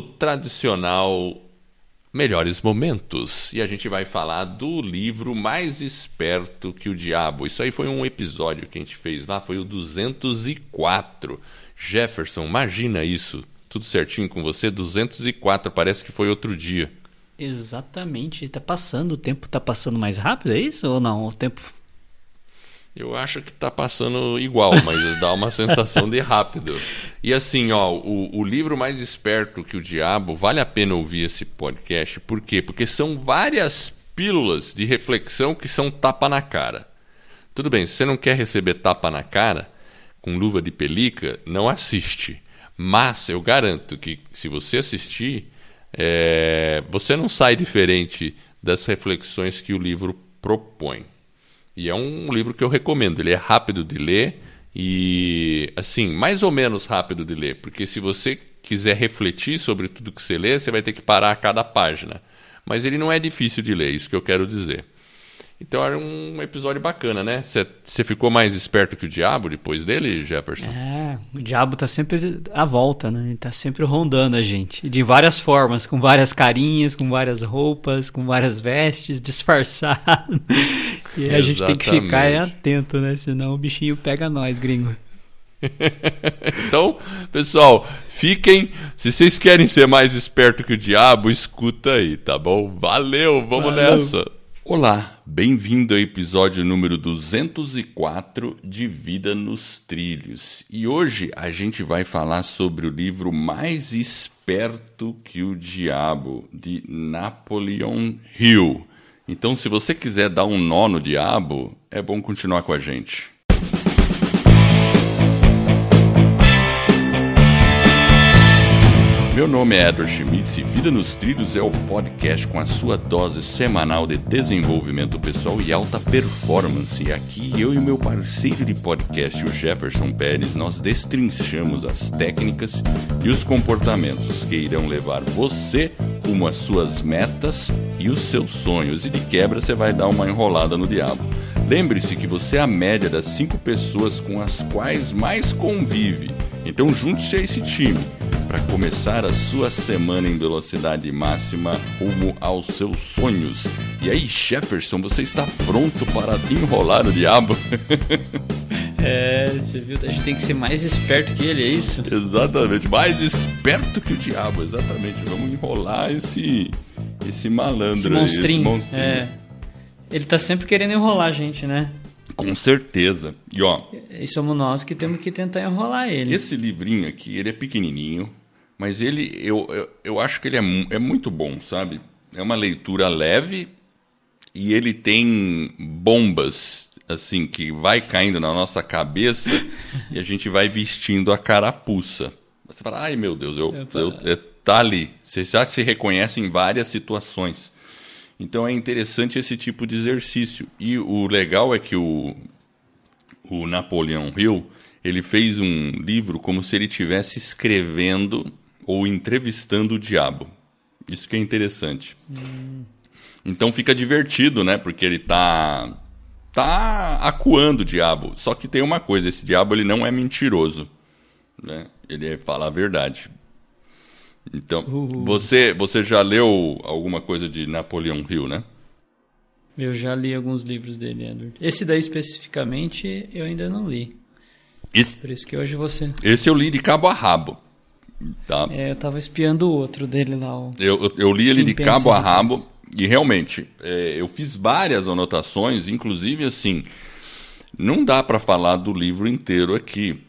tradicional melhores momentos. E a gente vai falar do livro Mais Esperto que o Diabo. Isso aí foi um episódio que a gente fez lá, foi o 204. Jefferson, imagina isso. Tudo certinho com você, 204, parece que foi outro dia. Exatamente, está passando, o tempo está passando mais rápido, é isso ou não? O tempo eu acho que está passando igual, mas dá uma sensação de rápido. E assim, ó, o, o, livro mais esperto que o diabo, vale a pena ouvir esse podcast. Por quê? Porque são várias pílulas de reflexão que são tapa na cara. Tudo bem, se você não quer receber tapa na cara, com luva de pelica, não assiste. Mas eu garanto que se você assistir, é, você não sai diferente das reflexões que o livro propõe. E é um livro que eu recomendo. Ele é rápido de ler e, assim, mais ou menos rápido de ler, porque se você quiser refletir sobre tudo que você lê, você vai ter que parar a cada página. Mas ele não é difícil de ler, isso que eu quero dizer. Então era um episódio bacana, né? Você ficou mais esperto que o diabo depois dele, Jefferson? É, o diabo tá sempre à volta, né? Ele tá sempre rondando a gente. De várias formas, com várias carinhas, com várias roupas, com várias vestes, disfarçado. E a gente tem que ficar atento, né? Senão o bichinho pega nós, gringo. então, pessoal, fiquem. Se vocês querem ser mais esperto que o diabo, escuta aí, tá bom? Valeu, vamos Valeu. nessa. Olá, bem-vindo ao episódio número 204 de Vida nos Trilhos. E hoje a gente vai falar sobre o livro Mais Esperto que o Diabo, de Napoleon Hill. Então, se você quiser dar um nó no diabo, é bom continuar com a gente. Meu nome é Edward Schmitz e Vida nos Trilhos é o podcast com a sua dose semanal de desenvolvimento pessoal e alta performance. E aqui eu e meu parceiro de podcast, o Jefferson Pérez, nós destrinchamos as técnicas e os comportamentos que irão levar você rumo às suas metas e os seus sonhos. E de quebra você vai dar uma enrolada no diabo. Lembre-se que você é a média das cinco pessoas com as quais mais convive. Então junte-se a esse time para começar a sua semana em velocidade máxima rumo aos seus sonhos. E aí, Jefferson, você está pronto para enrolar o diabo? É, você viu? A gente tem que ser mais esperto que ele, é isso? Exatamente, mais esperto que o diabo, exatamente. Vamos enrolar esse esse malandro esse monstrinho. Esse monstrinho. É. Ele tá sempre querendo enrolar a gente, né? Com certeza. E ó. E somos nós que temos que tentar enrolar ele. Esse livrinho aqui, ele é pequenininho, mas ele, eu, eu, eu acho que ele é, é muito bom, sabe? É uma leitura leve e ele tem bombas, assim, que vai caindo na nossa cabeça e a gente vai vestindo a carapuça. Você fala, ai meu Deus, eu, eu, eu, tá ali. Você já se reconhece em várias situações. Então é interessante esse tipo de exercício. E o legal é que o, o Napoleão Hill ele fez um livro como se ele estivesse escrevendo ou entrevistando o diabo. Isso que é interessante. Hum. Então fica divertido, né? Porque ele tá tá acuando o diabo. Só que tem uma coisa, esse diabo ele não é mentiroso, né? Ele fala a verdade. Então, você você já leu alguma coisa de Napoleão Hill, né? Eu já li alguns livros dele, Edward. Esse daí especificamente eu ainda não li. Esse, Por isso que hoje você. Esse eu li de cabo a rabo. Tá. É, eu tava espiando o outro dele lá. O... Eu, eu, eu, li ele de cabo a rabo e realmente é, eu fiz várias anotações, inclusive assim, não dá para falar do livro inteiro aqui.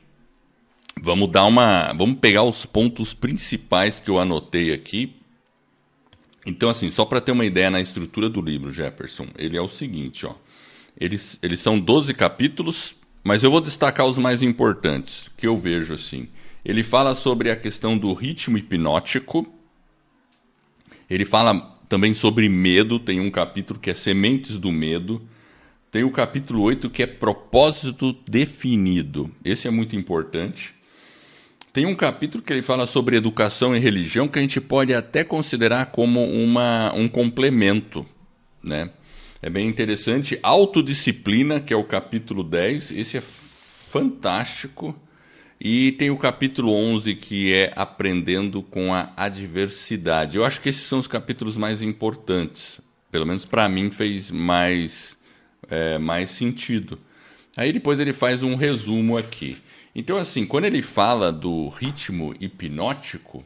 Vamos dar uma, vamos pegar os pontos principais que eu anotei aqui. Então assim, só para ter uma ideia na estrutura do livro, Jefferson, ele é o seguinte, ó. Eles, eles são 12 capítulos, mas eu vou destacar os mais importantes que eu vejo assim. Ele fala sobre a questão do ritmo hipnótico. Ele fala também sobre medo, tem um capítulo que é Sementes do Medo. Tem o capítulo 8 que é Propósito Definido. Esse é muito importante. Tem um capítulo que ele fala sobre educação e religião que a gente pode até considerar como uma, um complemento, né? É bem interessante. Autodisciplina, que é o capítulo 10, esse é fantástico. E tem o capítulo 11 que é Aprendendo com a Adversidade. Eu acho que esses são os capítulos mais importantes. Pelo menos para mim fez mais, é, mais sentido. Aí depois ele faz um resumo aqui. Então, assim, quando ele fala do ritmo hipnótico,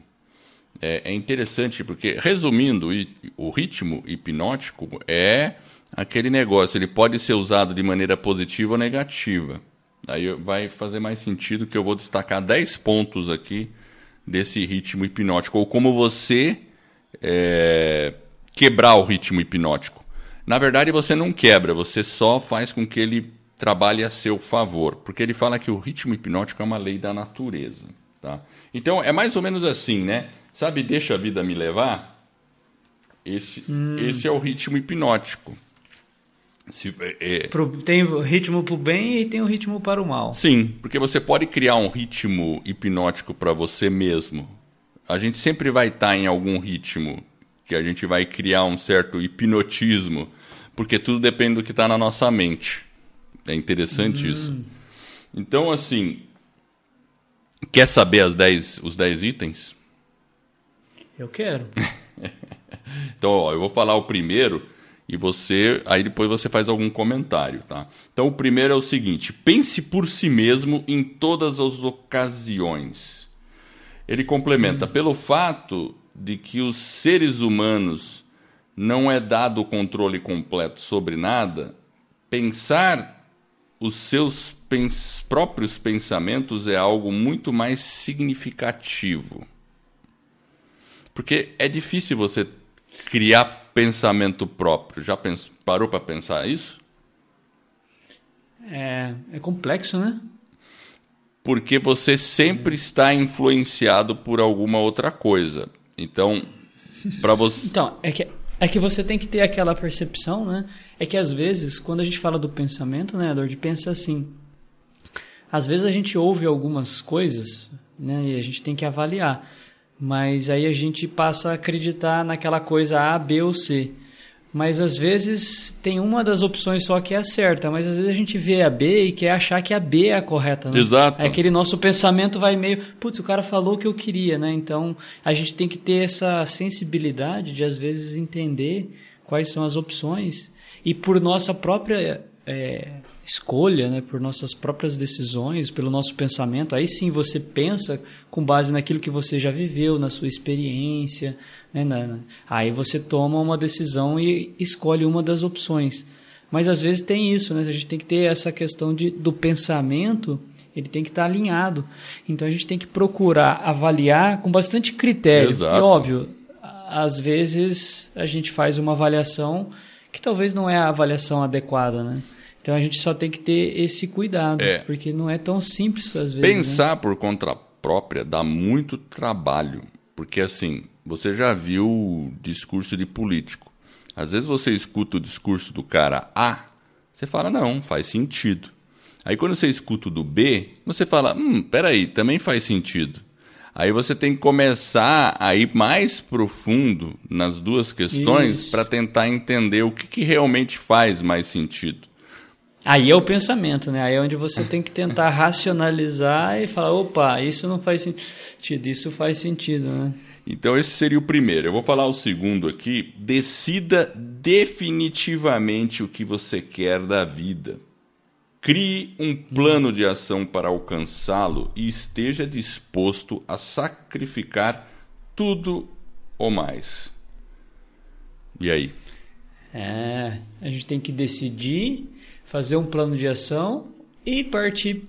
é, é interessante porque, resumindo, o ritmo hipnótico é aquele negócio, ele pode ser usado de maneira positiva ou negativa. Aí vai fazer mais sentido que eu vou destacar 10 pontos aqui desse ritmo hipnótico, ou como você é, quebrar o ritmo hipnótico. Na verdade, você não quebra, você só faz com que ele trabalhe a seu favor, porque ele fala que o ritmo hipnótico é uma lei da natureza. Tá? Então é mais ou menos assim, né? Sabe, deixa a vida me levar? Esse, hum. esse é o ritmo hipnótico. Se, é, é... Tem o ritmo para o bem e tem o ritmo para o mal. Sim, porque você pode criar um ritmo hipnótico para você mesmo. A gente sempre vai estar tá em algum ritmo que a gente vai criar um certo hipnotismo, porque tudo depende do que está na nossa mente. É interessante hum. isso. Então, assim, quer saber as dez, os 10 itens? Eu quero. então, ó, eu vou falar o primeiro e você, aí depois você faz algum comentário, tá? Então, o primeiro é o seguinte: pense por si mesmo em todas as ocasiões. Ele complementa hum. pelo fato de que os seres humanos não é dado o controle completo sobre nada, pensar os seus pens próprios pensamentos é algo muito mais significativo. Porque é difícil você criar pensamento próprio. Já pens parou para pensar isso? É, é complexo, né? Porque você sempre está influenciado por alguma outra coisa. Então, para você. Então, é que, é que você tem que ter aquela percepção, né? É que às vezes, quando a gente fala do pensamento, né, Edward, pensa assim. Às vezes a gente ouve algumas coisas, né, e a gente tem que avaliar. Mas aí a gente passa a acreditar naquela coisa A, B ou C. Mas às vezes tem uma das opções só que é a certa, mas às vezes a gente vê a B e quer achar que a B é a correta. Né? Exato. É aquele nosso pensamento vai meio, putz, o cara falou o que eu queria, né? Então a gente tem que ter essa sensibilidade de às vezes entender quais são as opções e por nossa própria é, escolha, né, por nossas próprias decisões, pelo nosso pensamento, aí sim você pensa com base naquilo que você já viveu, na sua experiência, né, na, aí você toma uma decisão e escolhe uma das opções. Mas às vezes tem isso, né? A gente tem que ter essa questão de, do pensamento, ele tem que estar alinhado. Então a gente tem que procurar avaliar com bastante critério. Exato. E óbvio, às vezes a gente faz uma avaliação que talvez não é a avaliação adequada, né? Então a gente só tem que ter esse cuidado, é. porque não é tão simples às vezes. Pensar né? por conta própria dá muito trabalho, porque assim, você já viu o discurso de político. Às vezes você escuta o discurso do cara A, você fala, não, faz sentido. Aí quando você escuta o do B, você fala, hum, peraí, também faz sentido. Aí você tem que começar a ir mais profundo nas duas questões para tentar entender o que, que realmente faz mais sentido. Aí é o pensamento, né? Aí é onde você tem que tentar racionalizar e falar, opa, isso não faz sentido, isso faz sentido, né? Então esse seria o primeiro. Eu vou falar o segundo aqui. Decida definitivamente o que você quer da vida. Crie um plano de ação para alcançá-lo e esteja disposto a sacrificar tudo ou mais. E aí? É, a gente tem que decidir, fazer um plano de ação e partir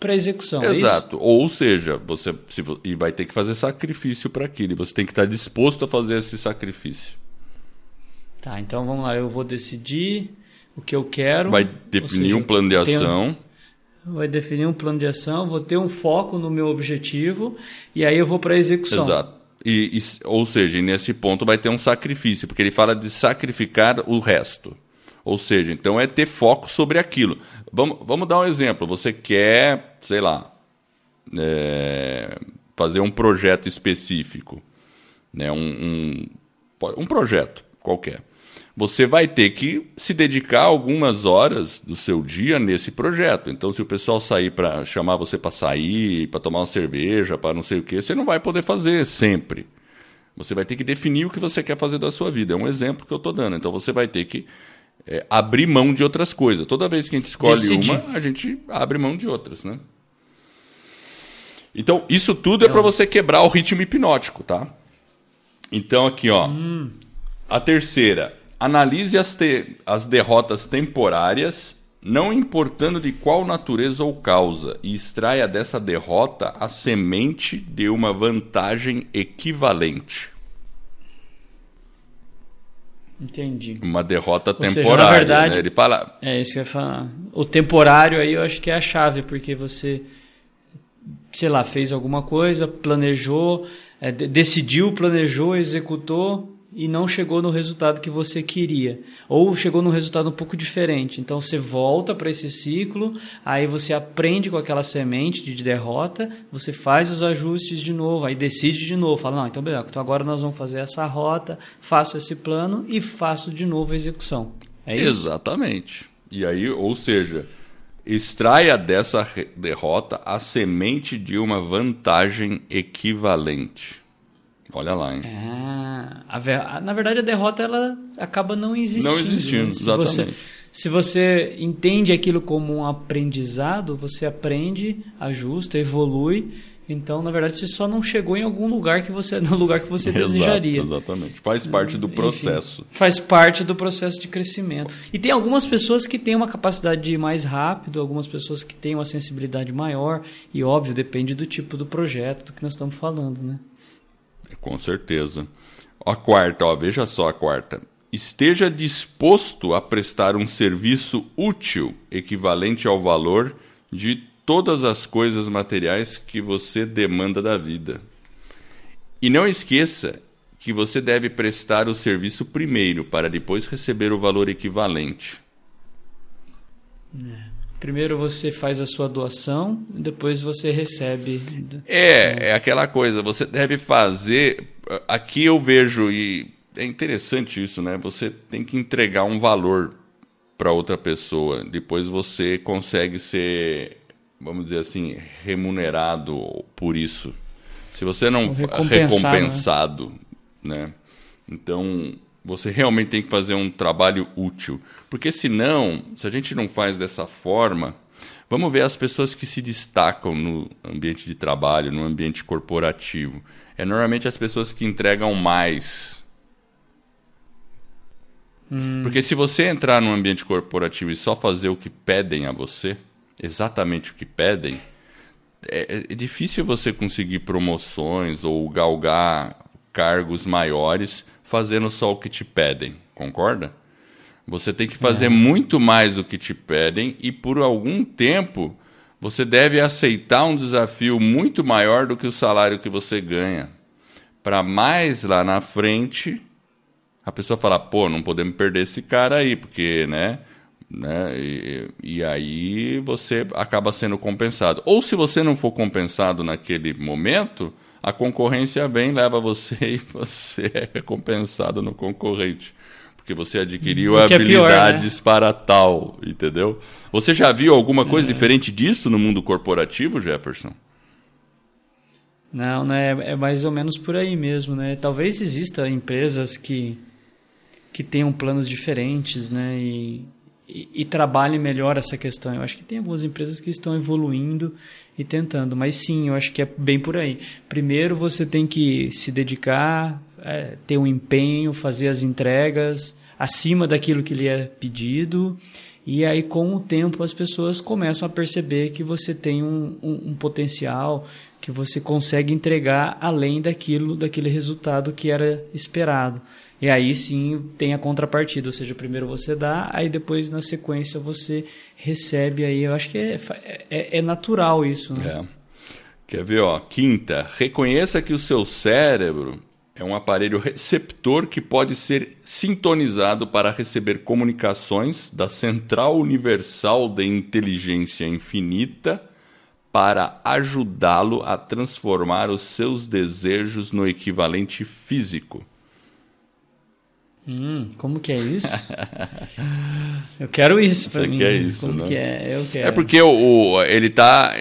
para execução. É Exato. É ou seja, você se, e vai ter que fazer sacrifício para aquilo. E você tem que estar disposto a fazer esse sacrifício. Tá, então vamos lá. Eu vou decidir o que eu quero. Vai definir seja, um plano de ação. vai definir um plano de ação, vou ter um foco no meu objetivo e aí eu vou para a execução. Exato. E, e, ou seja, nesse ponto vai ter um sacrifício, porque ele fala de sacrificar o resto. Ou seja, então é ter foco sobre aquilo. Vamos, vamos dar um exemplo. Você quer, sei lá, é, fazer um projeto específico, né? um, um, um projeto qualquer. você vai ter que se dedicar algumas horas do seu dia nesse projeto. Então, se o pessoal sair para chamar você para sair, para tomar uma cerveja, para não sei o que, você não vai poder fazer sempre. Você vai ter que definir o que você quer fazer da sua vida. É um exemplo que eu estou dando. Então, você vai ter que é, abrir mão de outras coisas. Toda vez que a gente escolhe Decidir. uma, a gente abre mão de outras, né? Então, isso tudo é para você quebrar o ritmo hipnótico, tá? Então, aqui, ó. Hum. A terceira, Analise as, te as derrotas temporárias, não importando de qual natureza ou causa, e extraia dessa derrota a semente de uma vantagem equivalente. Entendi. Uma derrota Ou temporária. Seja, na verdade, né? Ele fala. É isso que eu ia falar. O temporário aí eu acho que é a chave, porque você, sei lá, fez alguma coisa, planejou, é, decidiu, planejou, executou, e não chegou no resultado que você queria, ou chegou num resultado um pouco diferente. Então você volta para esse ciclo, aí você aprende com aquela semente de derrota, você faz os ajustes de novo, aí decide de novo, fala: "Não, então beleza, então agora nós vamos fazer essa rota, faço esse plano e faço de novo a execução". É isso? Exatamente. E aí, ou seja, extraia dessa derrota a semente de uma vantagem equivalente. Olha lá, hein? É, na verdade, a derrota ela acaba não existindo. Não existindo, né? se exatamente. Você, se você entende aquilo como um aprendizado, você aprende, ajusta, evolui. Então, na verdade, você só não chegou em algum lugar que você no lugar que você Exato, desejaria. Exatamente. Faz parte do processo. Enfim, faz parte do processo de crescimento. E tem algumas pessoas que têm uma capacidade de ir mais rápido, algumas pessoas que têm uma sensibilidade maior, e óbvio, depende do tipo do projeto do que nós estamos falando, né? Com certeza. A quarta, ó, veja só a quarta. Esteja disposto a prestar um serviço útil equivalente ao valor de todas as coisas materiais que você demanda da vida. E não esqueça que você deve prestar o serviço primeiro para depois receber o valor equivalente. É. Primeiro você faz a sua doação, depois você recebe. É, é aquela coisa, você deve fazer. Aqui eu vejo, e é interessante isso, né? Você tem que entregar um valor para outra pessoa. Depois você consegue ser, vamos dizer assim, remunerado por isso. Se você não recompensado, né? né? Então você realmente tem que fazer um trabalho útil. Porque senão, se a gente não faz dessa forma, vamos ver as pessoas que se destacam no ambiente de trabalho, no ambiente corporativo. É normalmente as pessoas que entregam mais. Hum. Porque se você entrar no ambiente corporativo e só fazer o que pedem a você, exatamente o que pedem, é, é difícil você conseguir promoções ou galgar cargos maiores fazendo só o que te pedem, concorda? Você tem que fazer é. muito mais do que te pedem e por algum tempo você deve aceitar um desafio muito maior do que o salário que você ganha. Para mais lá na frente a pessoa falar, pô, não podemos perder esse cara aí, porque, né? né? E, e, aí você acaba sendo compensado. Ou se você não for compensado naquele momento, a concorrência vem, leva você e você é recompensado no concorrente. Porque você adquiriu habilidades é pior, né? para tal, entendeu? Você já viu alguma coisa é. diferente disso no mundo corporativo, Jefferson? Não, né? É mais ou menos por aí mesmo, né? Talvez exista empresas que, que tenham planos diferentes, né? E, e, e melhor essa questão. Eu acho que tem algumas empresas que estão evoluindo e tentando. Mas sim, eu acho que é bem por aí. Primeiro você tem que se dedicar, é, ter um empenho, fazer as entregas acima daquilo que lhe é pedido. E aí, com o tempo, as pessoas começam a perceber que você tem um, um, um potencial, que você consegue entregar além daquilo, daquele resultado que era esperado. E aí sim tem a contrapartida, ou seja, primeiro você dá, aí depois na sequência você recebe aí. Eu acho que é, é, é natural isso. Né? É. Quer ver, ó? Quinta, reconheça que o seu cérebro é um aparelho receptor que pode ser sintonizado para receber comunicações da Central Universal de Inteligência Infinita para ajudá-lo a transformar os seus desejos no equivalente físico. Hum, como que é isso? eu quero isso para mim. Quer isso, como né? que é? Eu quero. É porque o, o- ele tá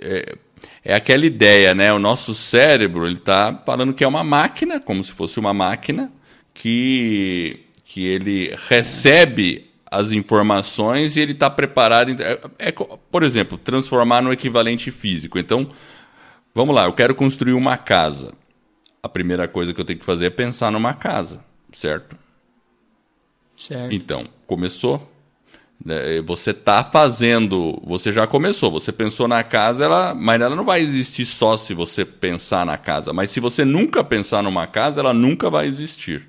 é, é aquela ideia, né? O nosso cérebro, ele tá falando que é uma máquina, como se fosse uma máquina que que ele recebe as informações e ele está preparado. É, é por exemplo, transformar no equivalente físico. Então, vamos lá, eu quero construir uma casa. A primeira coisa que eu tenho que fazer é pensar numa casa, certo? Certo. Então, começou. né, Você está fazendo. Você já começou. Você pensou na casa, ela, mas ela não vai existir só se você pensar na casa. Mas se você nunca pensar numa casa, ela nunca vai existir.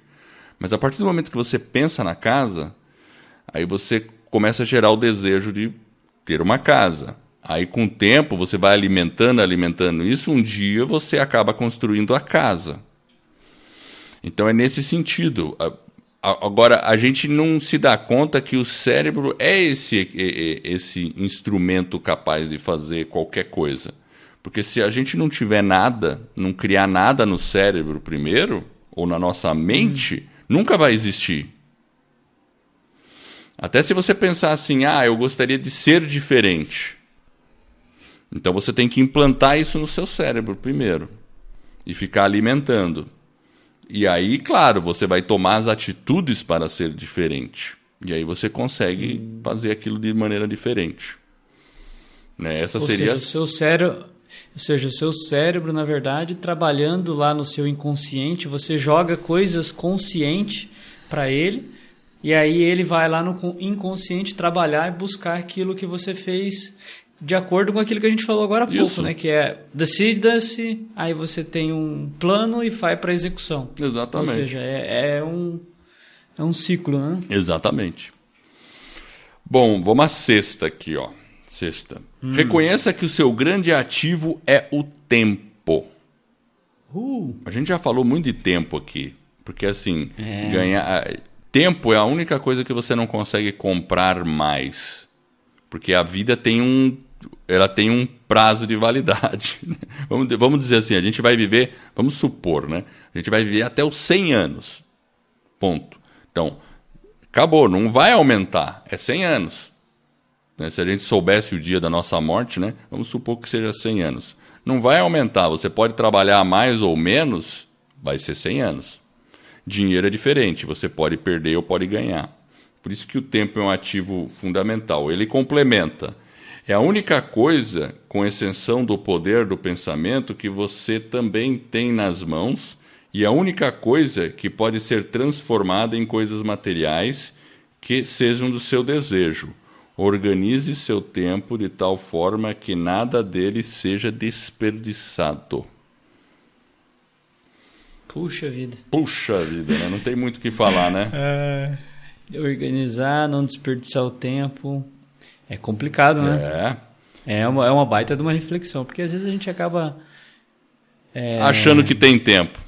Mas a partir do momento que você pensa na casa, aí você começa a gerar o desejo de ter uma casa. Aí, com o tempo, você vai alimentando, alimentando isso. Um dia você acaba construindo a casa. Então é nesse sentido. Agora, a gente não se dá conta que o cérebro é esse, esse instrumento capaz de fazer qualquer coisa. Porque se a gente não tiver nada, não criar nada no cérebro primeiro, ou na nossa mente, nunca vai existir. Até se você pensar assim, ah, eu gostaria de ser diferente. Então você tem que implantar isso no seu cérebro primeiro. E ficar alimentando. E aí, claro, você vai tomar as atitudes para ser diferente. E aí você consegue fazer aquilo de maneira diferente. Né? Essa Ou seria. seja, o seu cérebro, ou seja, o seu cérebro, na verdade, trabalhando lá no seu inconsciente, você joga coisas consciente para ele, e aí ele vai lá no con- inconsciente trabalhar e buscar aquilo que você fez de acordo com aquilo que a gente falou agora há pouco, Isso. né? Que é decida-se, aí você tem um plano e vai para execução. Exatamente. Ou seja, é, é um é um ciclo, né? Exatamente. Bom, vamos à sexta aqui, ó. Sexta. Reconheça que o seu grande ativo é o tempo. Uh, A gente já falou muito de tempo aqui, porque assim, É. ganhar tempo é a única coisa que você não consegue comprar mais, porque a vida tem um, ela tem um prazo de validade. vamos, di- vamos dizer assim, a gente vai viver, vamos supor, né? A gente vai viver até os 100 anos, ponto. Então, acabou, não vai aumentar, é 100 anos. né? Se a gente soubesse o dia da nossa morte, né? Vamos supor que seja 100 anos. Não vai aumentar. Você pode trabalhar mais ou menos, vai ser 100 anos. Dinheiro é diferente. Você pode perder ou pode ganhar. Por isso que o tempo é um ativo fundamental. Ele complementa. É a única coisa, com exceção do poder do pensamento, que você também tem nas mãos e a única coisa que pode ser transformada em coisas materiais que sejam do seu desejo. Organize seu tempo de tal forma que nada dele seja desperdiçado. puxa vida. Puxa vida, né? Não tem muito o que falar, né? É, organizar, não desperdiçar o tempo. É complicado, né? É. É uma, é uma baita de uma reflexão, porque às vezes a gente acaba é, Achando que tem tempo.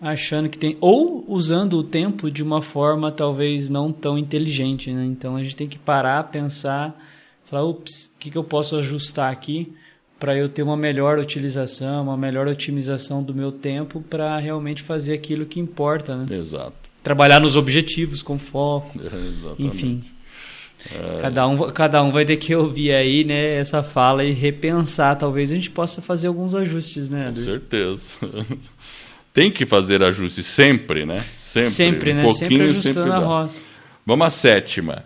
achando que tem. Ou usando o tempo de uma forma talvez não tão inteligente, né? Então a gente tem que parar, pensar, falar, o que, que eu posso ajustar aqui para eu ter uma melhor utilização, uma melhor otimização do meu tempo para realmente fazer aquilo que importa, né? Exato. Trabalhar nos objetivos com foco. É, exatamente. Enfim. Cada, um, cada um vai ter que ouvir aí, né, essa fala e repensar. Talvez a gente possa fazer alguns ajustes, né, Com certeza. tem que fazer ajuste sempre, né? Sempre, Sempre, um né? pouquinho Sempre ajustando sempre a rota. Vamos à sétima.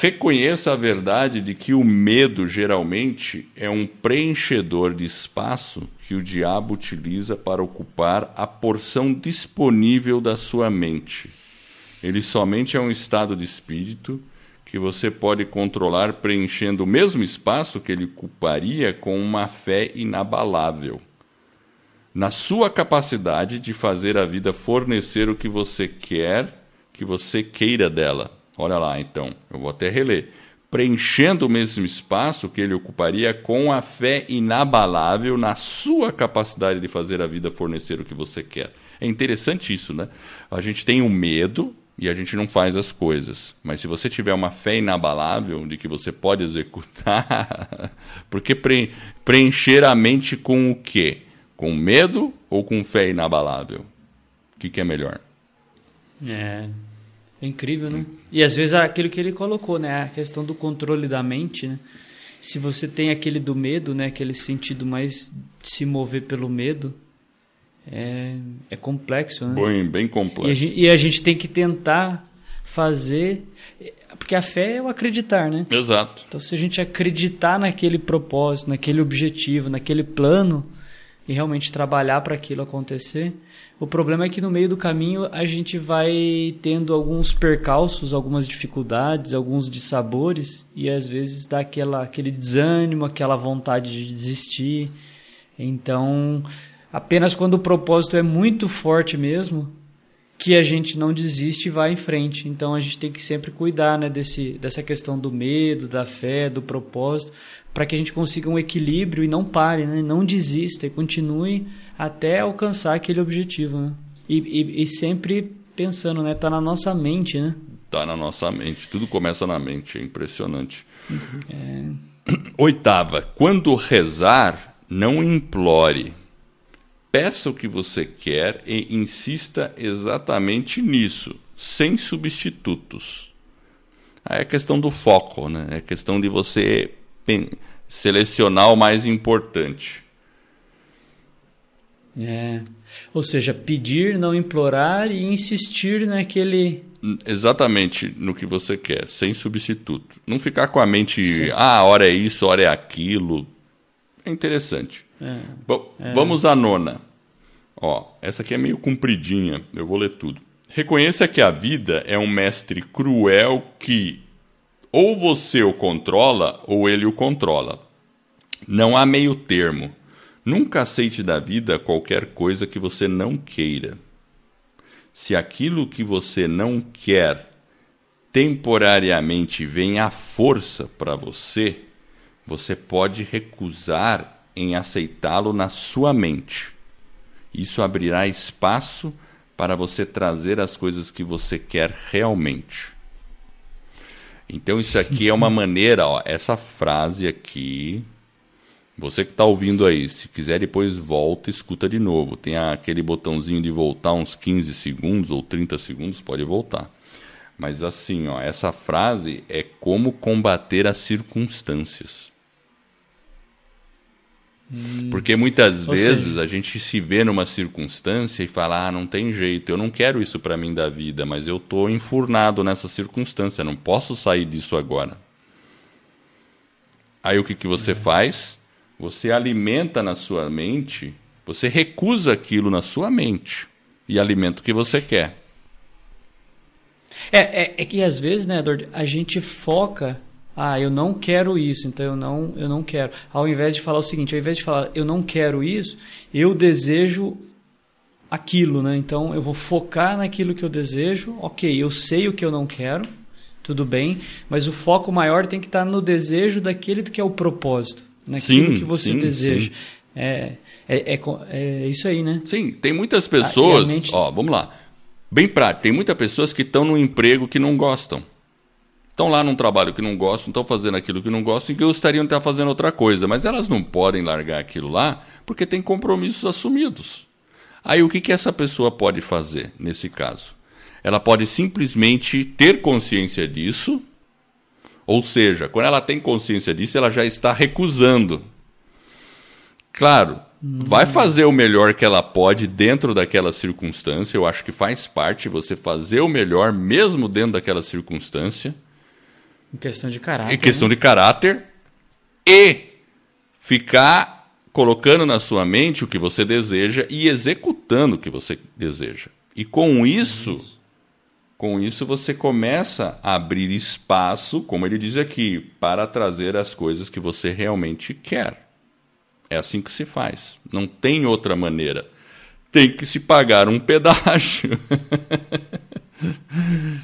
Reconheça a verdade de que o medo geralmente é um preenchedor de espaço que o diabo utiliza para ocupar a porção disponível da sua mente. Ele somente é um estado de espírito que você pode controlar preenchendo o mesmo espaço que ele ocuparia com uma fé inabalável. Na sua capacidade de fazer a vida fornecer o que você quer, que você queira dela. Olha lá, então, eu vou até reler. Preenchendo o mesmo espaço que ele ocuparia com a fé inabalável na sua capacidade de fazer a vida fornecer o que você quer. É interessante isso, né? A gente tem o medo e a gente não faz as coisas. Mas se você tiver uma fé inabalável de que você pode executar, porque pre- preencher a mente com o quê? Com medo ou com fé inabalável? O que, que é melhor? É. É incrível, né? E às vezes aquilo que ele colocou, né? A questão do controle da mente, né? Se você tem aquele do medo, né? Aquele sentido mais de se mover pelo medo, é, é complexo, né? Bem, bem complexo. E a, gente, e a gente tem que tentar fazer porque a fé é o acreditar, né? Exato. Então, se a gente acreditar naquele propósito, naquele objetivo, naquele plano e realmente trabalhar para aquilo acontecer, o problema é que no meio do caminho a gente vai tendo alguns percalços, algumas dificuldades, alguns dissabores e às vezes dá aquela, aquele desânimo, aquela vontade de desistir. Então, apenas quando o propósito é muito forte mesmo, que a gente não desiste e vai em frente. Então a gente tem que sempre cuidar né, desse, dessa questão do medo, da fé, do propósito, para que a gente consiga um equilíbrio e não pare, né, não desista e continue até alcançar aquele objetivo. Né? E, e, e, sempre pensando, né? Tá na nossa mente, né? Tá na nossa mente. Tudo começa na mente, é impressionante. É... Oitava, quando rezar, não implore Peça o que você quer e insista exatamente nisso, sem substitutos. Aí é questão do foco, né? É questão de você selecionar o mais importante. É. Ou seja, pedir, não implorar e insistir naquele. Exatamente no que você quer, sem substituto. Não ficar com a mente, Sim. ah, hora é isso, hora é aquilo. É interessante. É, Bom, é. vamos à nona. Ó, essa aqui é meio compridinha, eu vou ler tudo. Reconheça que a vida é um mestre cruel que ou você o controla ou ele o controla. Não há meio termo. Nunca aceite da vida qualquer coisa que você não queira. Se aquilo que você não quer temporariamente vem à força para você, você pode recusar em aceitá-lo na sua mente. Isso abrirá espaço para você trazer as coisas que você quer realmente. Então, isso aqui é uma maneira, ó, essa frase aqui. Você que está ouvindo aí, se quiser depois volta e escuta de novo. Tem aquele botãozinho de voltar uns 15 segundos ou 30 segundos, pode voltar. Mas assim, ó, essa frase é como combater as circunstâncias. Hum. Porque muitas vezes seja... a gente se vê numa circunstância e fala: ah, não tem jeito, eu não quero isso para mim da vida, mas eu estou enfurnado nessa circunstância, não posso sair disso agora. Aí o que, que você é. faz? Você alimenta na sua mente, você recusa aquilo na sua mente e alimenta o que você quer. É, é, é que às vezes, né, Edward, a gente foca ah, eu não quero isso, então eu não, eu não quero. Ao invés de falar o seguinte, ao invés de falar eu não quero isso, eu desejo aquilo, né? Então eu vou focar naquilo que eu desejo. Ok, eu sei o que eu não quero, tudo bem, mas o foco maior tem que estar no desejo daquele que é o propósito, naquilo sim, que você sim, deseja. Sim. É, é, é, é, isso aí, né? Sim, tem muitas pessoas. Mente... Ó, vamos lá. Bem prático, tem muitas pessoas que estão num emprego que não gostam estão lá num trabalho que não gostam, estão fazendo aquilo que não gostam e que gostariam de estar fazendo outra coisa, mas elas não podem largar aquilo lá porque tem compromissos assumidos. Aí o que, que essa pessoa pode fazer nesse caso? Ela pode simplesmente ter consciência disso, ou seja, quando ela tem consciência disso, ela já está recusando. Claro, hum. vai fazer o melhor que ela pode dentro daquela circunstância, eu acho que faz parte você fazer o melhor mesmo dentro daquela circunstância. Em questão de caráter. Em questão né? de caráter. E ficar colocando na sua mente o que você deseja e executando o que você deseja. E com isso, isso, com isso você começa a abrir espaço, como ele diz aqui, para trazer as coisas que você realmente quer. É assim que se faz. Não tem outra maneira. Tem que se pagar um pedágio.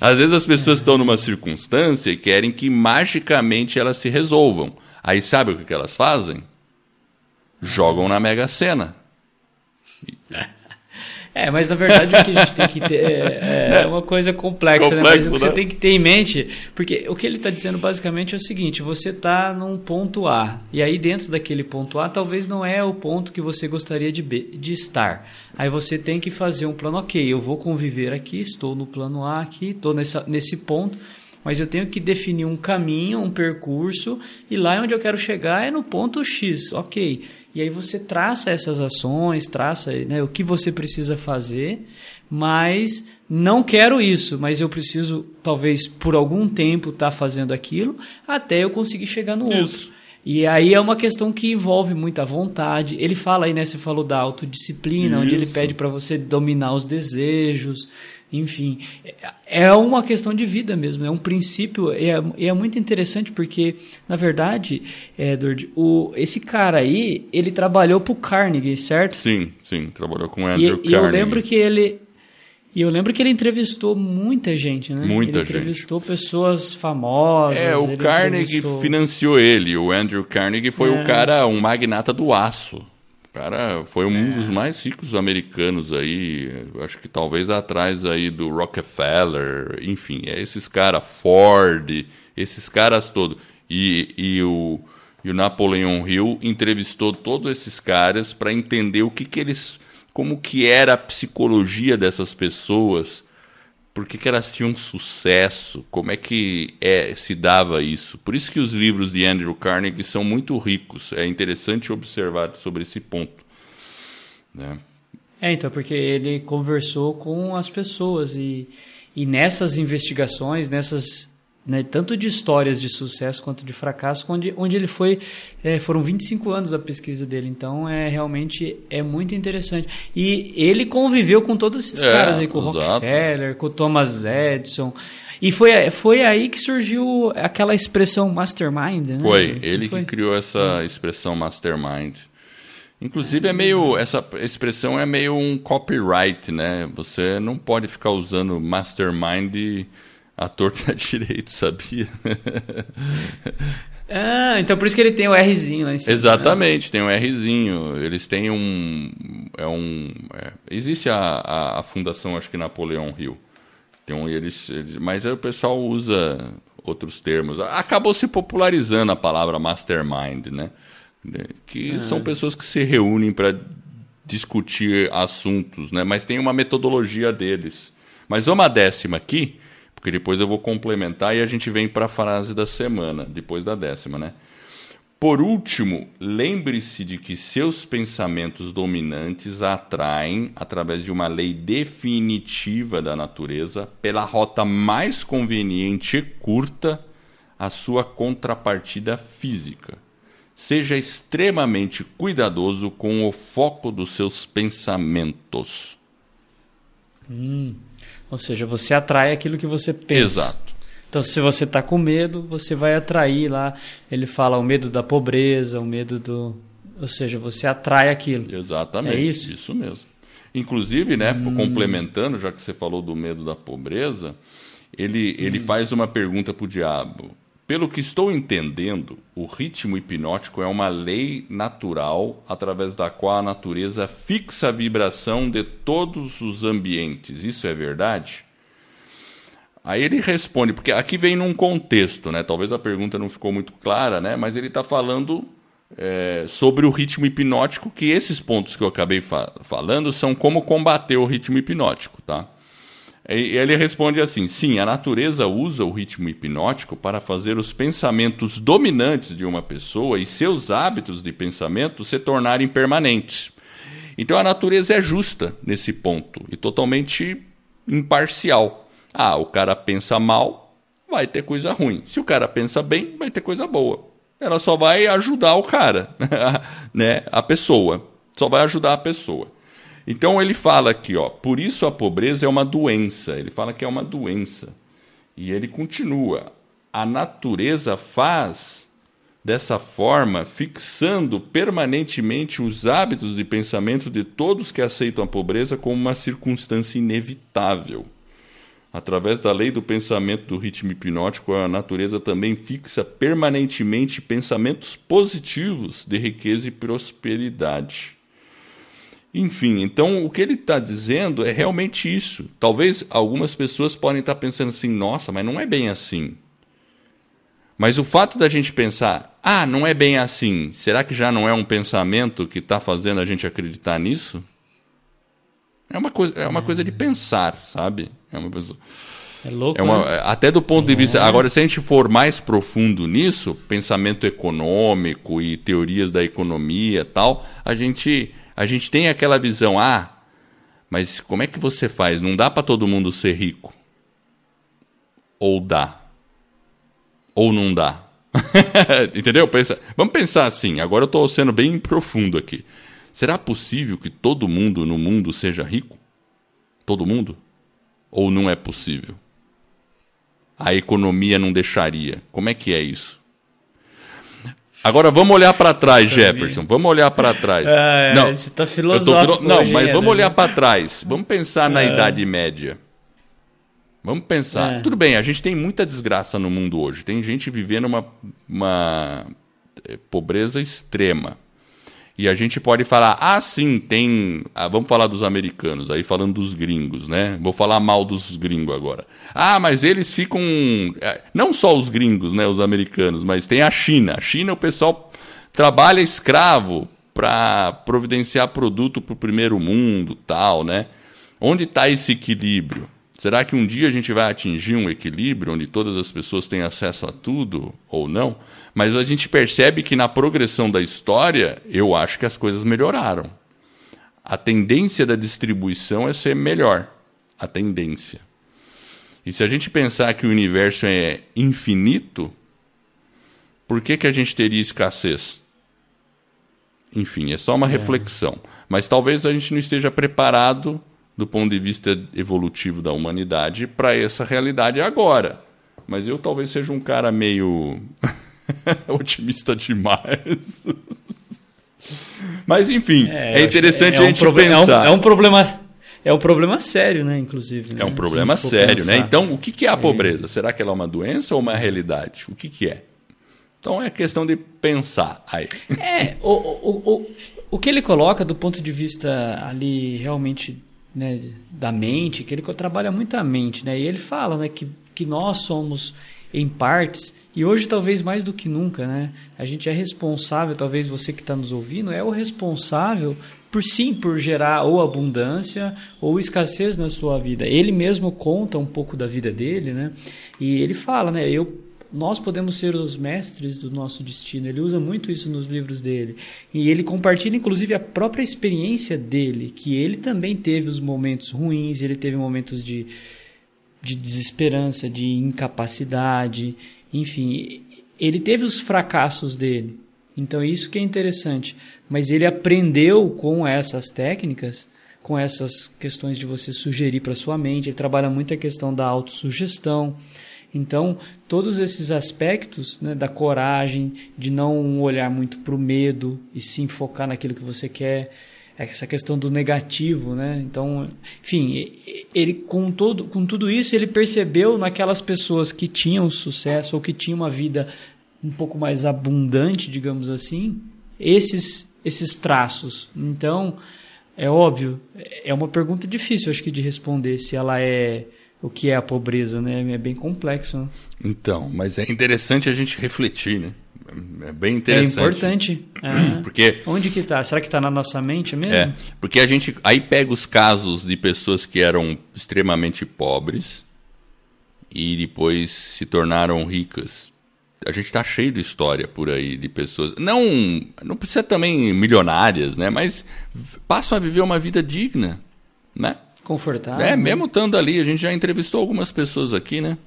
Às vezes as pessoas estão numa circunstância e querem que magicamente elas se resolvam. Aí sabe o que elas fazem? Jogam na Mega Sena. É, mas na verdade o que a gente tem que ter é, é uma coisa complexa, Complexo, né? Mas o que você né? tem que ter em mente, porque o que ele está dizendo basicamente é o seguinte: você está num ponto A, e aí dentro daquele ponto A talvez não é o ponto que você gostaria de, B, de estar. Aí você tem que fazer um plano, ok, eu vou conviver aqui, estou no plano A aqui, estou nessa, nesse ponto mas eu tenho que definir um caminho, um percurso, e lá onde eu quero chegar é no ponto X, ok. E aí você traça essas ações, traça né, o que você precisa fazer, mas não quero isso, mas eu preciso, talvez por algum tempo, estar tá fazendo aquilo até eu conseguir chegar no isso. outro. E aí é uma questão que envolve muita vontade. Ele fala aí, né? Você falou da autodisciplina, Isso. onde ele pede para você dominar os desejos. Enfim, é uma questão de vida mesmo, é um princípio, e é, é, muito interessante porque, na verdade, Edward, o, esse cara aí, ele trabalhou para o Carnegie, certo? Sim, sim, trabalhou com Andrew e, Carnegie. E eu lembro que ele, e eu lembro que ele entrevistou muita gente, né? Muita ele gente. entrevistou pessoas famosas. É, o Carnegie entrevistou... financiou ele. O Andrew Carnegie foi é. o cara, um magnata do aço cara foi um é. dos mais ricos americanos aí, acho que talvez atrás aí do Rockefeller, enfim, é esses caras, Ford, esses caras todos. E, e, o, e o Napoleon Hill entrevistou todos esses caras para entender o que, que eles, como que era a psicologia dessas pessoas, por que, que elas tinham sucesso, como é que é, se dava isso. Por isso que os livros de Andrew Carnegie são muito ricos. É interessante observar sobre esse ponto. Né? É, então, porque ele conversou com as pessoas e, e nessas investigações, nessas né, tanto de histórias de sucesso quanto de fracasso, onde, onde ele foi, é, foram 25 anos a pesquisa dele, então é realmente é muito interessante. E ele conviveu com todos esses é, caras aí, com o Rockefeller, com o Thomas Edison, e foi, foi aí que surgiu aquela expressão mastermind, né? Foi, ele foi? que criou essa expressão mastermind. Inclusive é meio essa expressão é meio um copyright, né? Você não pode ficar usando mastermind a torta direito, sabia? ah, então por isso que ele tem o Rzinho lá em cima. Exatamente, né? tem um Rzinho. Eles têm um. É um é, existe a, a, a, fundação, acho que Napoleão. Tem um, eles, eles, mas aí o pessoal usa outros termos. Acabou se popularizando a palavra mastermind, né? Que ah. são pessoas que se reúnem para discutir assuntos, né? Mas tem uma metodologia deles. Mas vamos à décima aqui porque depois eu vou complementar e a gente vem para a frase da semana, depois da décima, né? Por último, lembre-se de que seus pensamentos dominantes atraem, através de uma lei definitiva da natureza, pela rota mais conveniente e curta, a sua contrapartida física. Seja extremamente cuidadoso com o foco dos seus pensamentos. Hum. Ou seja, você atrai aquilo que você pensa. Exato. Então, se você está com medo, você vai atrair lá. Ele fala o medo da pobreza, o medo do. Ou seja, você atrai aquilo. Exatamente. É isso? Isso mesmo. Inclusive, né, hum. complementando, já que você falou do medo da pobreza, ele, ele hum. faz uma pergunta para o diabo. Pelo que estou entendendo, o ritmo hipnótico é uma lei natural através da qual a natureza fixa a vibração de todos os ambientes. Isso é verdade? Aí ele responde, porque aqui vem num contexto, né? Talvez a pergunta não ficou muito clara, né? Mas ele está falando é, sobre o ritmo hipnótico, que esses pontos que eu acabei fa falando são como combater o ritmo hipnótico, tá? E ele responde assim: sim, a natureza usa o ritmo hipnótico para fazer os pensamentos dominantes de uma pessoa e seus hábitos de pensamento se tornarem permanentes. Então a natureza é justa nesse ponto e totalmente imparcial. Ah, o cara pensa mal, vai ter coisa ruim. Se o cara pensa bem, vai ter coisa boa. Ela só vai ajudar o cara, né? A pessoa. Só vai ajudar a pessoa. Então ele fala aqui, ó, por isso a pobreza é uma doença. Ele fala que é uma doença. E ele continua: a natureza faz dessa forma, fixando permanentemente os hábitos de pensamento de todos que aceitam a pobreza como uma circunstância inevitável. Através da lei do pensamento do ritmo hipnótico, a natureza também fixa permanentemente pensamentos positivos de riqueza e prosperidade. Enfim, então o que ele está dizendo é realmente isso. Talvez algumas pessoas podem estar tá pensando assim, nossa, mas não é bem assim. Mas o fato da gente pensar, ah, não é bem assim, será que já não é um pensamento que está fazendo a gente acreditar nisso? É uma coisa, é uma coisa de pensar, sabe? É uma pessoa. É louco. É uma, né? Até do ponto de vista. É. Agora, se a gente for mais profundo nisso, pensamento econômico e teorias da economia tal, a gente, a gente tem aquela visão, ah, mas como é que você faz? Não dá para todo mundo ser rico. Ou dá. Ou não dá. Entendeu? Pensa, vamos pensar assim. Agora eu estou sendo bem profundo aqui. Será possível que todo mundo no mundo seja rico? Todo mundo? Ou não é possível? a economia não deixaria. Como é que é isso? Agora vamos olhar para trás, Jefferson. Vamos olhar para trás. Ah, não, você está filosófico. Filo... Não, mas vamos olhar para trás. Vamos pensar na é. Idade Média. Vamos pensar. É. Tudo bem, a gente tem muita desgraça no mundo hoje. Tem gente vivendo uma, uma eh, pobreza extrema. E a gente pode falar, ah, sim, tem. Ah, vamos falar dos americanos, aí falando dos gringos, né? Vou falar mal dos gringos agora. Ah, mas eles ficam. É, não só os gringos, né? Os americanos, mas tem a China. A China, o pessoal trabalha escravo para providenciar produto para o primeiro mundo, tal, né? Onde está esse equilíbrio? Será que um dia a gente vai atingir um equilíbrio onde todas as pessoas têm acesso a tudo ou não? Mas a gente percebe que na progressão da história, eu acho que as coisas melhoraram. A tendência da distribuição é ser melhor. A tendência. E se a gente pensar que o universo é infinito, por que, que a gente teria escassez? Enfim, é só uma é. reflexão. Mas talvez a gente não esteja preparado, do ponto de vista evolutivo da humanidade, para essa realidade agora. Mas eu talvez seja um cara meio. Otimista demais. Mas enfim, é, é interessante é, é a gente pensar. É um, é um, problema. É um problema sério, né? Inclusive. Né? É um problema sério, né? Então, o que, que é a é. pobreza? Será que ela é uma doença ou uma realidade? O que, que é? Então é questão de pensar aí. É, o, o, o, o que ele coloca do ponto de vista ali realmente né, da mente, que ele trabalha muito a mente, né? E ele fala né, que, que nós somos, em partes, e hoje, talvez mais do que nunca, né? A gente é responsável, talvez você que está nos ouvindo, é o responsável por sim, por gerar ou abundância ou escassez na sua vida. Ele mesmo conta um pouco da vida dele, né? E ele fala, né? Eu, nós podemos ser os mestres do nosso destino. Ele usa muito isso nos livros dele. E ele compartilha, inclusive, a própria experiência dele, que ele também teve os momentos ruins, ele teve momentos de, de desesperança, de incapacidade enfim, ele teve os fracassos dele. Então isso que é interessante. Mas ele aprendeu com essas técnicas, com essas questões de você sugerir para sua mente. Ele trabalha muito a questão da autossugestão. Então, todos esses aspectos né, da coragem, de não olhar muito para o medo e sim focar naquilo que você quer, essa questão do negativo, né? Então, enfim, ele com todo, com tudo isso ele percebeu naquelas pessoas que tinham sucesso ou que tinham uma vida um pouco mais abundante, digamos assim, esses esses traços. Então, é óbvio, é uma pergunta difícil, acho que de responder se ela é o que é a pobreza, né? É bem complexo. Né? Então, mas é interessante a gente refletir, né? É bem interessante. É importante. É. Porque, Onde que está? Será que está na nossa mente mesmo? É, porque a gente aí pega os casos de pessoas que eram extremamente pobres e depois se tornaram ricas. A gente está cheio de história por aí de pessoas, não, não precisa também milionárias, né? Mas passam a viver uma vida digna, né? Confortável. É, mesmo estando ali, a gente já entrevistou algumas pessoas aqui, né?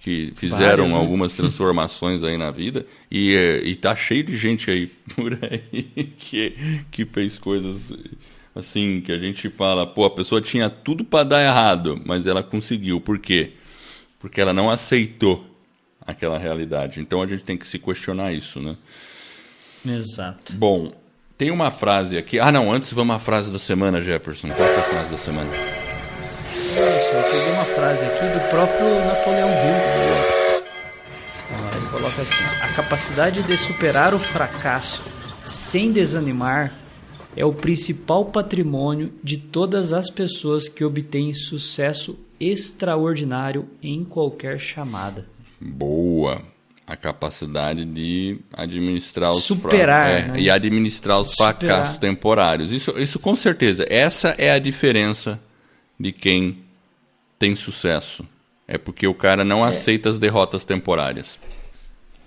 que fizeram Várias, né? algumas transformações aí na vida e, e tá cheio de gente aí por aí que, que fez coisas assim que a gente fala, pô, a pessoa tinha tudo para dar errado, mas ela conseguiu. Por quê? Porque ela não aceitou aquela realidade. Então a gente tem que se questionar isso, né? Exato. Bom, tem uma frase aqui. Ah, não, antes vamos à frase da semana, Jefferson. Qual é a frase da semana? Isso, eu peguei uma frase aqui do próprio Napoleão Hill. Ah, ele coloca assim: a capacidade de superar o fracasso sem desanimar é o principal patrimônio de todas as pessoas que obtêm sucesso extraordinário em qualquer chamada. Boa. A capacidade de administrar os superar é, né? e administrar os superar. fracassos temporários. Isso, isso com certeza. Essa é a diferença de quem tem sucesso. É porque o cara não é. aceita as derrotas temporárias.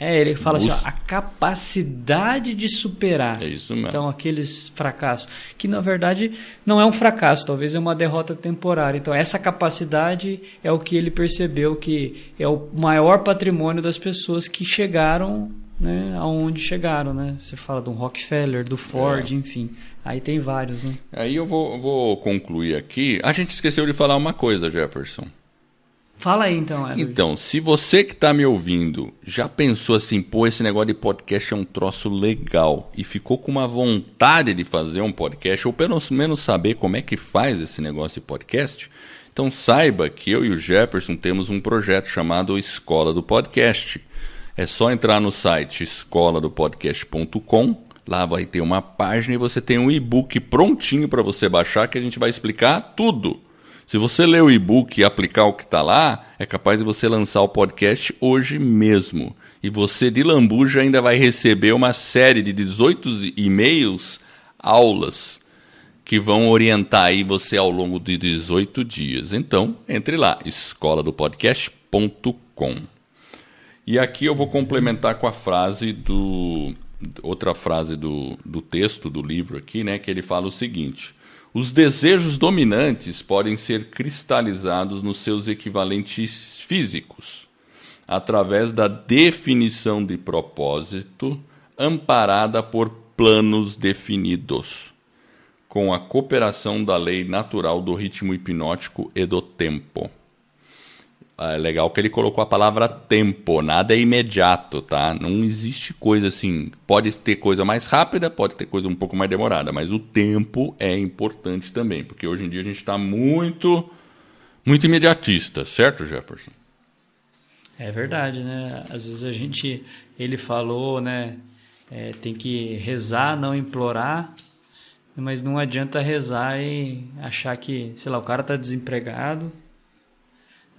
É, ele fala assim, ó, a capacidade de superar. É isso mesmo. Então, aqueles fracassos. Que, na verdade, não é um fracasso, talvez é uma derrota temporária. Então, essa capacidade é o que ele percebeu que é o maior patrimônio das pessoas que chegaram né, aonde chegaram, né? Você fala do Rockefeller, do Ford, é. enfim. Aí tem vários, né? Aí eu vou, vou concluir aqui. A gente esqueceu de falar uma coisa, Jefferson. Fala aí então, Edward. Então, se você que está me ouvindo já pensou assim, pô, esse negócio de podcast é um troço legal e ficou com uma vontade de fazer um podcast, ou pelo menos saber como é que faz esse negócio de podcast, então saiba que eu e o Jefferson temos um projeto chamado Escola do Podcast. É só entrar no site escoladopodcast.com, lá vai ter uma página e você tem um e-book prontinho para você baixar que a gente vai explicar tudo se você ler o e-book e aplicar o que está lá, é capaz de você lançar o podcast hoje mesmo. E você, de lambuja, ainda vai receber uma série de 18 e-mails, aulas, que vão orientar aí você ao longo de 18 dias. Então, entre lá, escoladopodcast.com. E aqui eu vou complementar com a frase do. Outra frase do, do texto do livro aqui, né? Que ele fala o seguinte. Os desejos dominantes podem ser cristalizados nos seus equivalentes físicos, através da definição de propósito amparada por planos definidos, com a cooperação da lei natural do ritmo hipnótico e do tempo. É legal que ele colocou a palavra tempo, nada é imediato, tá? Não existe coisa assim. Pode ter coisa mais rápida, pode ter coisa um pouco mais demorada, mas o tempo é importante também, porque hoje em dia a gente está muito, muito imediatista, certo, Jefferson? É verdade, né? Às vezes a gente, ele falou, né? É, tem que rezar, não implorar, mas não adianta rezar e achar que, sei lá, o cara está desempregado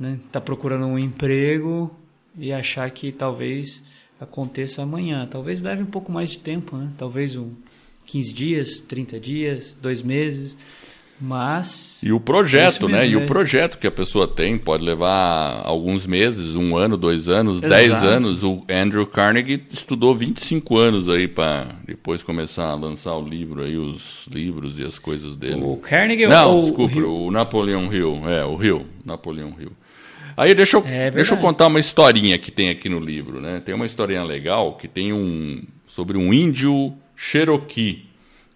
né? Tá procurando um emprego e achar que talvez aconteça amanhã. Talvez leve um pouco mais de tempo, né? Talvez um 15 dias, 30 dias, dois meses. Mas. E o projeto, é mesmo, né? E o né? projeto que a pessoa tem pode levar alguns meses, um ano, dois anos, Exato. dez anos. O Andrew Carnegie estudou 25 anos aí para depois começar a lançar o livro aí, os livros e as coisas dele. O Carnegie Não, ou desculpa, o, o Napoleão Hill. É, o Hill. Napoleão Hill. Aí deixa eu, é deixa eu contar uma historinha que tem aqui no livro, né? Tem uma historinha legal que tem um sobre um índio Cherokee.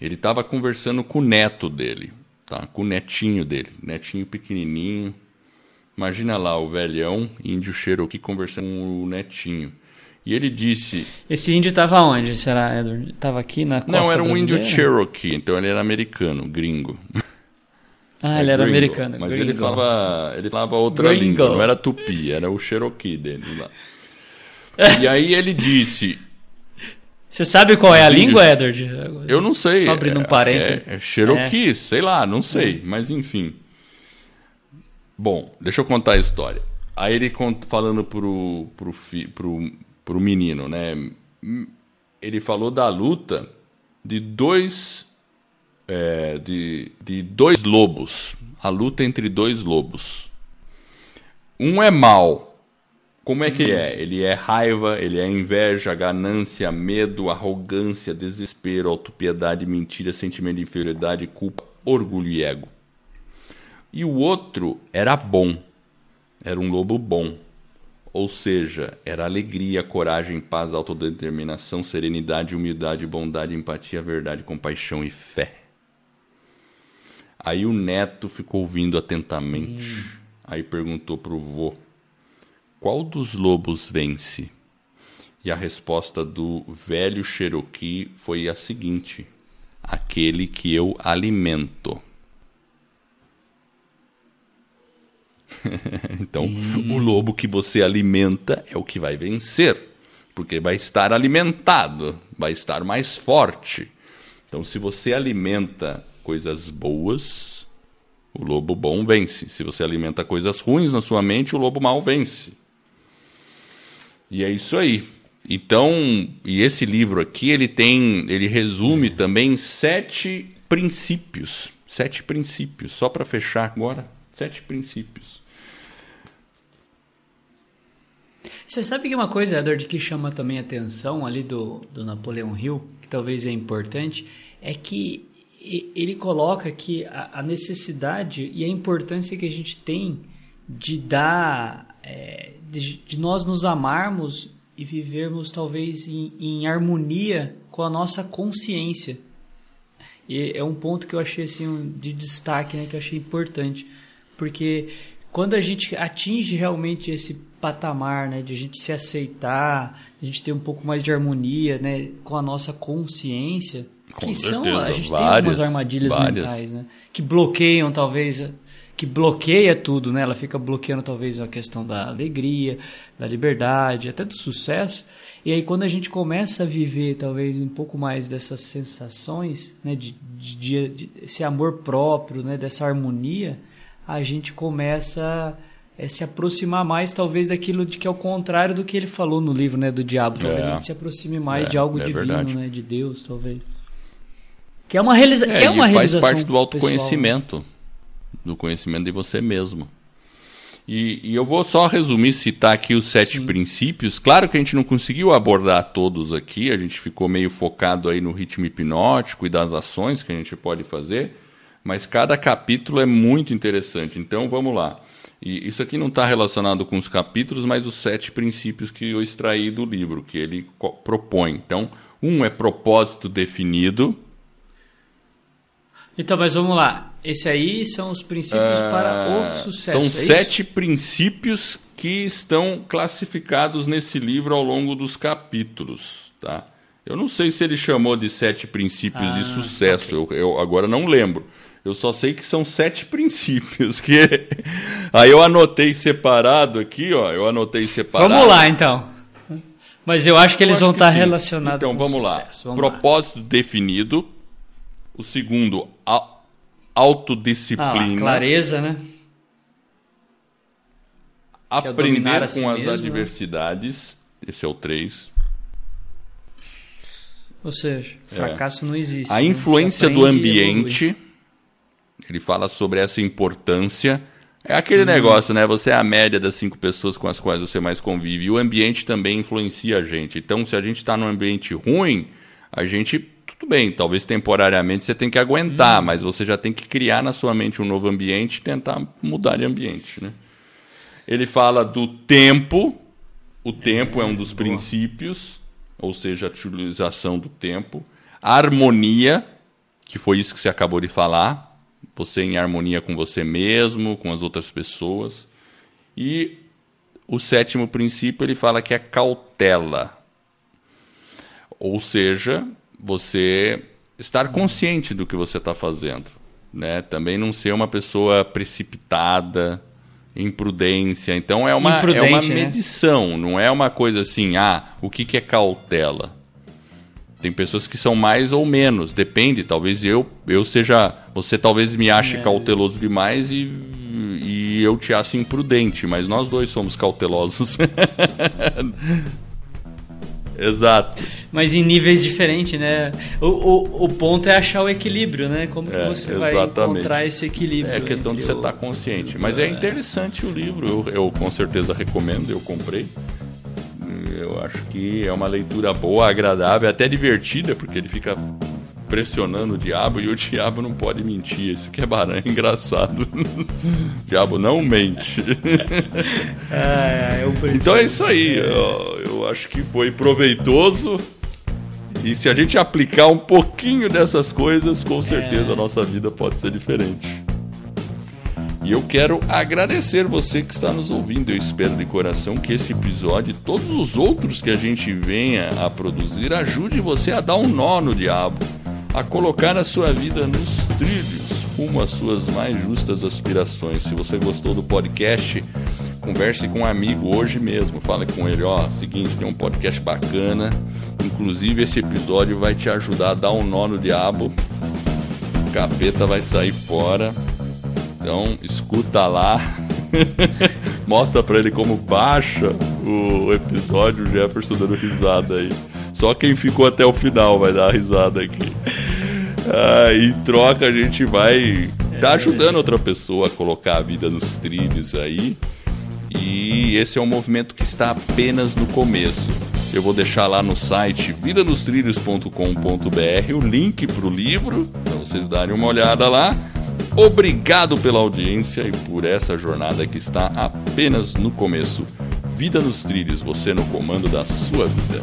Ele estava conversando com o neto dele, tá? Com o netinho dele, netinho pequenininho. Imagina lá o velhão índio Cherokee conversando com o netinho. E ele disse. Esse índio estava onde? Será, Edward? Estava aqui na costa Não, era um brasileira? índio Cherokee, então ele era americano, gringo. Ah, é ele era gringo, americano. Mas gringo. ele falava, ele falava outra gringo. língua, não era tupi, era o Cherokee dele lá. e aí ele disse. Você sabe qual é a língua, Edward? Eu não sei. Só abrindo um é, parênteses. É, é Cherokee, é. sei lá, não sei, mas enfim. Bom, deixa eu contar a história. Aí ele falando pro, pro, pro, pro menino, né? Ele falou da luta de dois é, de, de dois lobos. A luta entre dois lobos. Um é mal. Como é que ele é? Ele é raiva, ele é inveja, ganância, medo, arrogância, desespero, autopiedade, mentira, sentimento de inferioridade, culpa, orgulho e ego. E o outro era bom. Era um lobo bom. Ou seja, era alegria, coragem, paz, autodeterminação, serenidade, humildade, bondade, empatia, verdade, compaixão e fé. Aí o neto ficou ouvindo atentamente. Hum. Aí perguntou pro vô: Qual dos lobos vence? E a resposta do velho Cherokee foi a seguinte: Aquele que eu alimento. então, hum. o lobo que você alimenta é o que vai vencer, porque vai estar alimentado, vai estar mais forte. Então, se você alimenta coisas boas, o lobo bom vence. Se você alimenta coisas ruins na sua mente, o lobo mau vence. E é isso aí. Então, e esse livro aqui, ele tem, ele resume também sete princípios, sete princípios, só para fechar agora, sete princípios. Você sabe que uma coisa, Edward, que chama também atenção ali do, do Napoleão Hill, que talvez é importante, é que ele coloca que a, necessidade e a importância que a gente tem de dar, é, de, de, nós nos amarmos e vivermos talvez em, em, harmonia com a nossa consciência. E é um ponto que eu achei assim de destaque, né, que eu achei importante, porque quando a gente atinge realmente esse patamar, né, de a gente se aceitar, a gente ter um pouco mais de harmonia, né, com a nossa consciência, com que certeza, são a gente várias, tem algumas armadilhas várias. mentais, né, que bloqueiam talvez que bloqueia tudo, né? Ela fica bloqueando talvez a questão da alegria, da liberdade, até do sucesso. E aí quando a gente começa a viver talvez um pouco mais dessas sensações, né, de, de, de, de esse amor próprio, né, dessa harmonia, a gente começa a se aproximar mais talvez daquilo de que é o contrário do que ele falou no livro, né, do diabo. Talvez é. a gente se aproxime mais é, de algo é divino, verdade. né, de Deus, talvez. Que é uma, realiza É, que é uma e faz realização parte do pessoal, né? autoconhecimento, do conhecimento de você mesmo. E, e eu vou só resumir, citar aqui os sete Sim. princípios. Claro que a gente não conseguiu abordar todos aqui, a gente ficou meio focado aí no ritmo hipnótico e das ações que a gente pode fazer, mas cada capítulo é muito interessante. Então vamos lá. E isso aqui não está relacionado com os capítulos, mas os sete princípios que eu extraí do livro, que ele propõe. Então, um é propósito definido. Então, mas vamos lá. Esse aí são os princípios para o Ah, sucesso. São é isso? sete princípios que estão classificados nesse livro ao longo dos capítulos, tá? Eu não sei se ele chamou de sete princípios de Ah, sucesso. Eu, eu agora não lembro. Eu só sei que são sete princípios. Que aí eu anotei separado aqui, ó. Eu anotei separado. Vamos lá, então. Mas eu acho que eles acho vão que estar sim. relacionados Então com vamos lá. Vamos lá. Propósito definido. O segundo, a- Ah, autodisciplina. clareza, né? que é Aprender a si com as mesmo, né? adversidades. Esse é o 3. Ou seja, fracasso não existe. É. A né? influência do ambiente. Ele fala sobre essa importância. É aquele Uhum. negócio, né? Você é a média das cinco pessoas com as quais você mais convive. E o ambiente também influencia a gente. Então, se a gente está num ambiente ruim, a gente. Tudo bem, talvez temporariamente você tem que aguentar, mas você já tem que criar na sua mente um novo ambiente e tentar mudar de ambiente, né? Ele fala do tempo. O tempo é um dos princípios, ou seja, a utilização do tempo. A harmonia, que foi isso que você acabou de falar. Você em harmonia com você mesmo, com as outras pessoas. E o sétimo princípio, ele fala que é cautela. Ou seja, você estar consciente do que você está fazendo. Né? Também não ser uma pessoa precipitada, imprudência. Então é uma, é uma né? medição, não é uma coisa assim, ah, o que, que é cautela? Tem pessoas que são mais ou menos, depende. Talvez eu eu seja. Você talvez me ache É. cauteloso demais e, e eu te ache imprudente, mas nós dois somos cautelosos. Exato. Mas em níveis diferentes, né? O, o, o ponto é achar o equilíbrio, né? Como que É, você vai exatamente. encontrar esse equilíbrio? É questão de você estar consciente. Mas é interessante o livro, eu, eu com certeza recomendo, eu comprei. Eu acho que é uma leitura boa, agradável, até divertida, porque ele fica pressionando o diabo e o diabo não pode mentir. Isso que é barão, engraçado. o diabo não mente. Ah, é. Então é isso aí. Eu, eu acho que foi proveitoso. E se a gente aplicar um pouquinho dessas coisas, com certeza a nossa vida pode ser diferente. E eu quero agradecer você que está nos ouvindo. Eu espero de coração que esse episódio e todos os outros que a gente venha a produzir ajude você a dar um nó no diabo, a colocar a sua vida nos trilhos rumo às suas mais justas aspirações. Se você gostou do podcast, converse com um amigo hoje mesmo. Fale com ele, ó, seguinte, tem um podcast bacana. Inclusive esse episódio vai te ajudar a dar um nó no diabo. O capeta vai sair fora. Então escuta lá. Mostra pra ele como baixa o episódio, o Jefferson dando risada aí. Só quem ficou até o final vai dar risada aqui. Ah, em troca a gente vai tá ajudando outra pessoa a colocar a vida nos trilhos aí. E esse é um movimento que está apenas no começo. Eu vou deixar lá no site vidanostrilhos.com.br o link para o livro, para vocês darem uma olhada lá. Obrigado pela audiência e por essa jornada que está apenas no começo. Vida nos Trilhos, você no comando da sua vida.